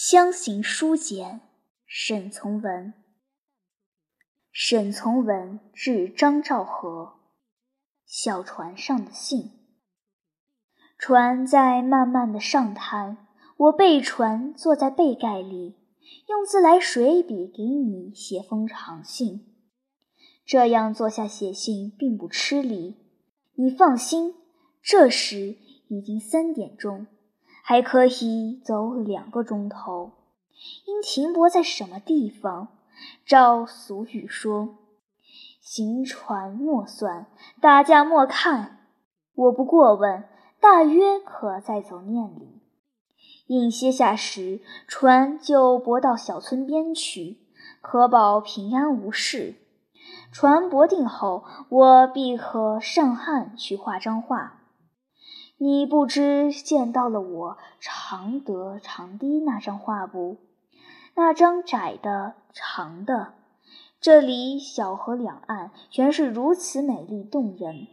乡行书简，沈从文。沈从文致张兆和。小船上的信。船在慢慢的上滩，我背船坐在背盖里，用自来水笔给你写封长信。这样坐下写信并不吃力，你放心。这时已经三点钟。还可以走两个钟头，应停泊在什么地方？照俗语说：“行船莫算，打架莫看。”我不过问，大约可再走念里。应歇下时，船就泊到小村边去，可保平安无事。船泊定后，我必和上汉去画张画。你不知见到了我常得长堤那张画不？那张窄的、长的，这里小河两岸全是如此美丽动人。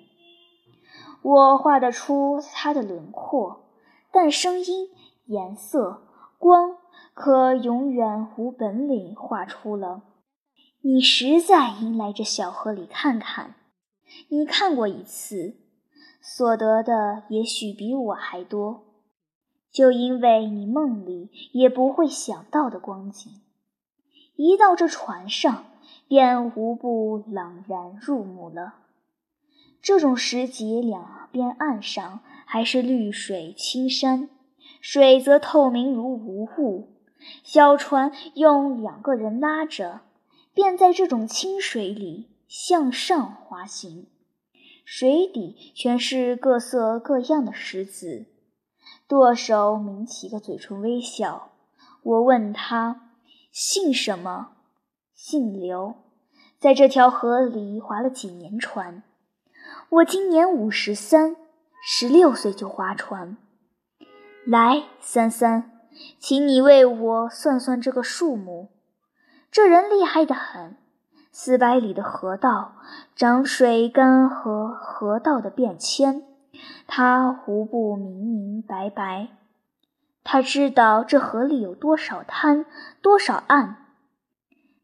我画得出它的轮廓，但声音、颜色、光，可永远无本领画出了。你实在应来这小河里看看。你看过一次。所得的也许比我还多，就因为你梦里也不会想到的光景，一到这船上，便无不朗然入目了。这种时节，两边岸上还是绿水青山，水则透明如无物，小船用两个人拉着，便在这种清水里向上滑行。水底全是各色各样的石子，舵手抿起个嘴唇微笑。我问他姓什么，姓刘，在这条河里划了几年船。我今年五十三，十六岁就划船。来，三三，请你为我算算这个数目。这人厉害得很。四百里的河道，涨水干涸河道的变迁，他无不明明白白。他知道这河里有多少滩，多少岸。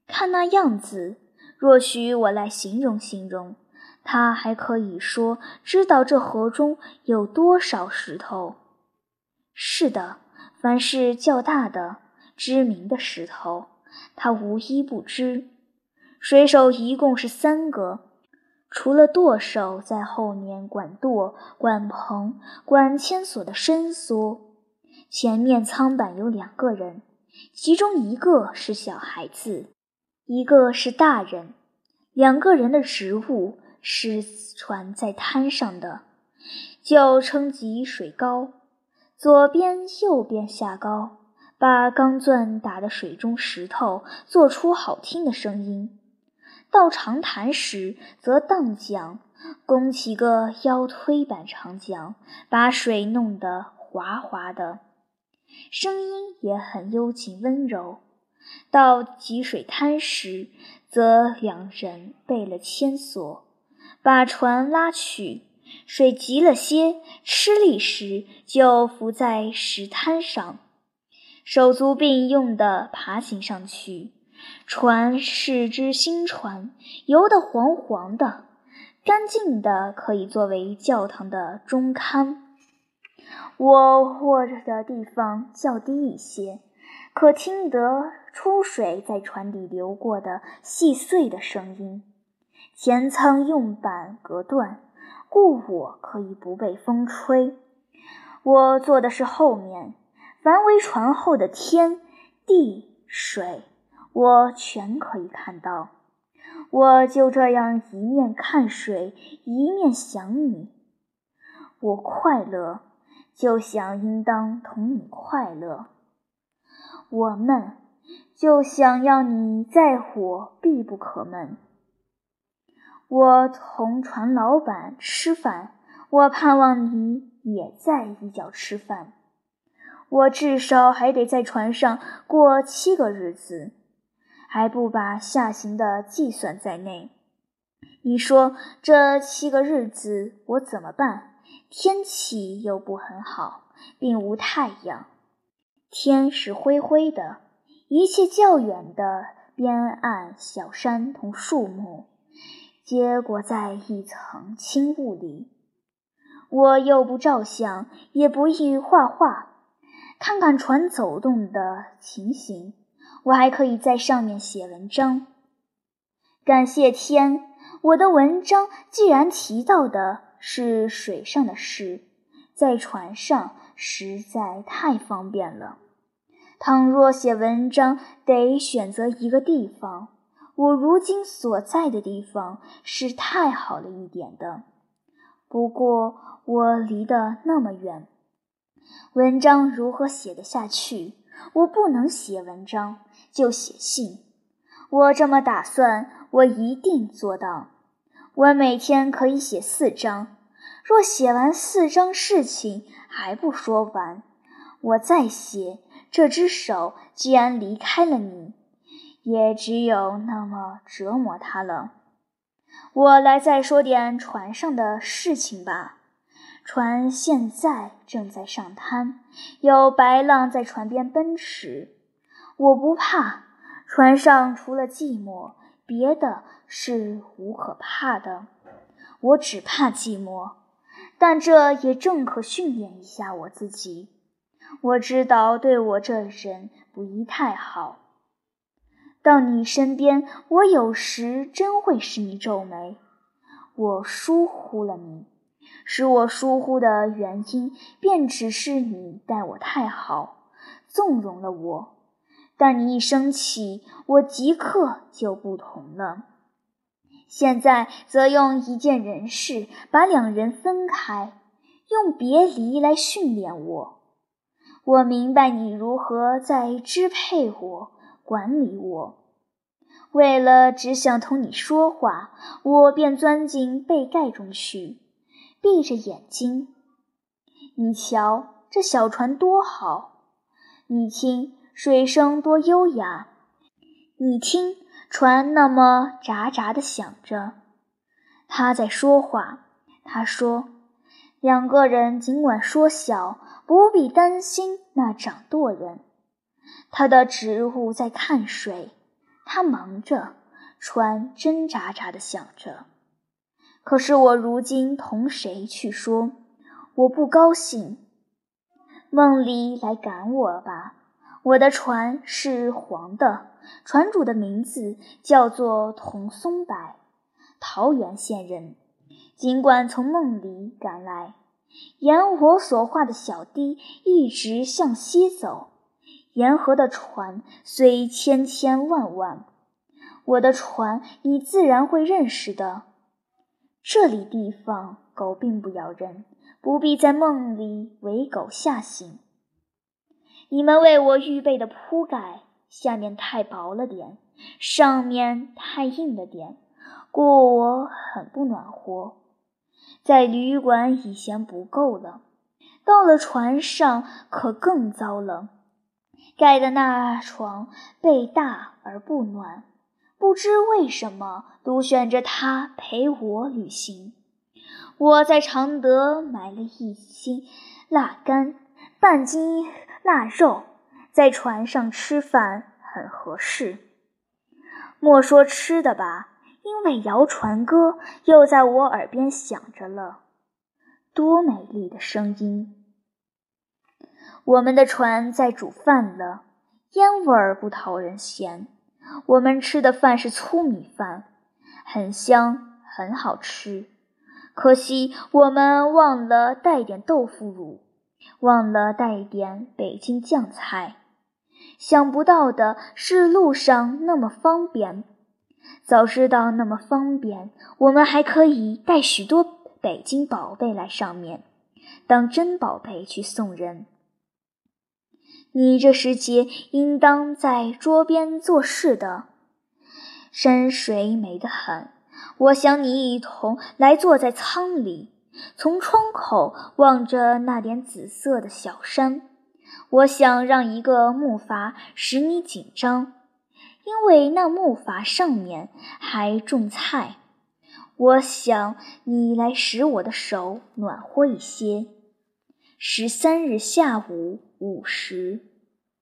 看那样子，若许我来形容形容，他还可以说知道这河中有多少石头。是的，凡是较大的、知名的石头，他无一不知。水手一共是三个，除了舵手在后面管舵、管棚、管牵索的伸缩，前面舱板有两个人，其中一个是小孩子，一个是大人。两个人的职务是船在滩上的，就撑起水高，左边右边下高，把钢钻打得水中石头做出好听的声音。到长潭时，则荡桨，弓起个腰推板长桨，把水弄得滑滑的，声音也很幽静温柔。到急水滩时，则两人背了牵索，把船拉去。水急了些，吃力时，就浮在石滩上，手足并用的爬行上去。船是只新船，油得黄黄的，干净的，可以作为教堂的中龛。我卧着的地方较低一些，可听得出水在船底流过的细碎的声音。前舱用板隔断，故我可以不被风吹。我坐的是后面，凡为船后的天地水。我全可以看到，我就这样一面看水，一面想你。我快乐，就想应当同你快乐；我闷，就想要你在我必不可闷。我同船老板吃饭，我盼望你也在一角吃饭。我至少还得在船上过七个日子。还不把下行的计算在内。你说这七个日子我怎么办？天气又不很好，并无太阳。天是灰灰的，一切较远的边岸小山同树木，皆裹在一层轻雾里。我又不照相，也不易画画，看看船走动的情形，我还可以在上面写文章。感谢天，我的文章既然提到的是水上的事，在船上。实在太方便了。倘若写文章得选择一个地方，我如今所在的地方是太好了一点的。不过我离得那么远，文章如何写得下去？我不能写文章，就写信。我这么打算，我一定做到。我每天可以写四章。若写完四章事情还不说完，我再写。这只手既然离开了你，也只有那么折磨它了。我来再说点船上的事情吧。船现在正在上滩，有白浪在船边奔驰。我不怕，船上除了寂寞，别的是无可怕的。我只怕寂寞。但这也正可训练一下我自己。我知道对我这人不宜太好。到你身边，我有时真会使你皱眉。我疏忽了你，使我疏忽的原因，便只是你待我太好，纵容了我。但你一生气，我即刻就不同了。现在则用一件人事把两人分开，用别离来训练我。我明白你如何在支配我、管理我。为了只想同你说话，我便钻进被盖中去，闭着眼睛。你瞧这小船多好，你听水声多优雅，你听。船那么喳喳的响着，他在说话。他说：“两个人尽管说小，不必担心那掌舵人。他的职务在看水，他忙着。船真喳喳的响着。可是我如今同谁去说？我不高兴。梦里来赶我吧。我的船是黄的。”船主的名字叫做童松柏，桃源县人。尽管从梦里赶来，沿我所画的小堤一直向西走，沿河的船虽千千万万，我的船你自然会认识的。这里地方狗并不咬人，不必在梦里为狗吓醒。你们为我预备的铺盖。下面太薄了点，上面太硬了点，故我很不暖和。在旅馆已嫌不够了，到了船上可更糟了。盖的那床被大而不暖，不知为什么独选着他陪我旅行。我在常德买了一斤腊肝，半斤腊肉。在船上吃饭很合适。莫说吃的吧，因为谣传歌又在我耳边响着了，多美丽的声音！我们的船在煮饭了，烟味儿不讨人嫌。我们吃的饭是粗米饭，很香，很好吃。可惜我们忘了带点豆腐乳，忘了带点北京酱菜。想不到的是，路上那么方便。早知道那么方便，我们还可以带许多北京宝贝来上面，当真宝贝去送人。你这时节应当在桌边做事的，山水美得很。我想你一同来坐在舱里，从窗口望着那点紫色的小山。我想让一个木筏使你紧张，因为那木筏上面还种菜。我想你来使我的手暖和一些。十三日下午五十。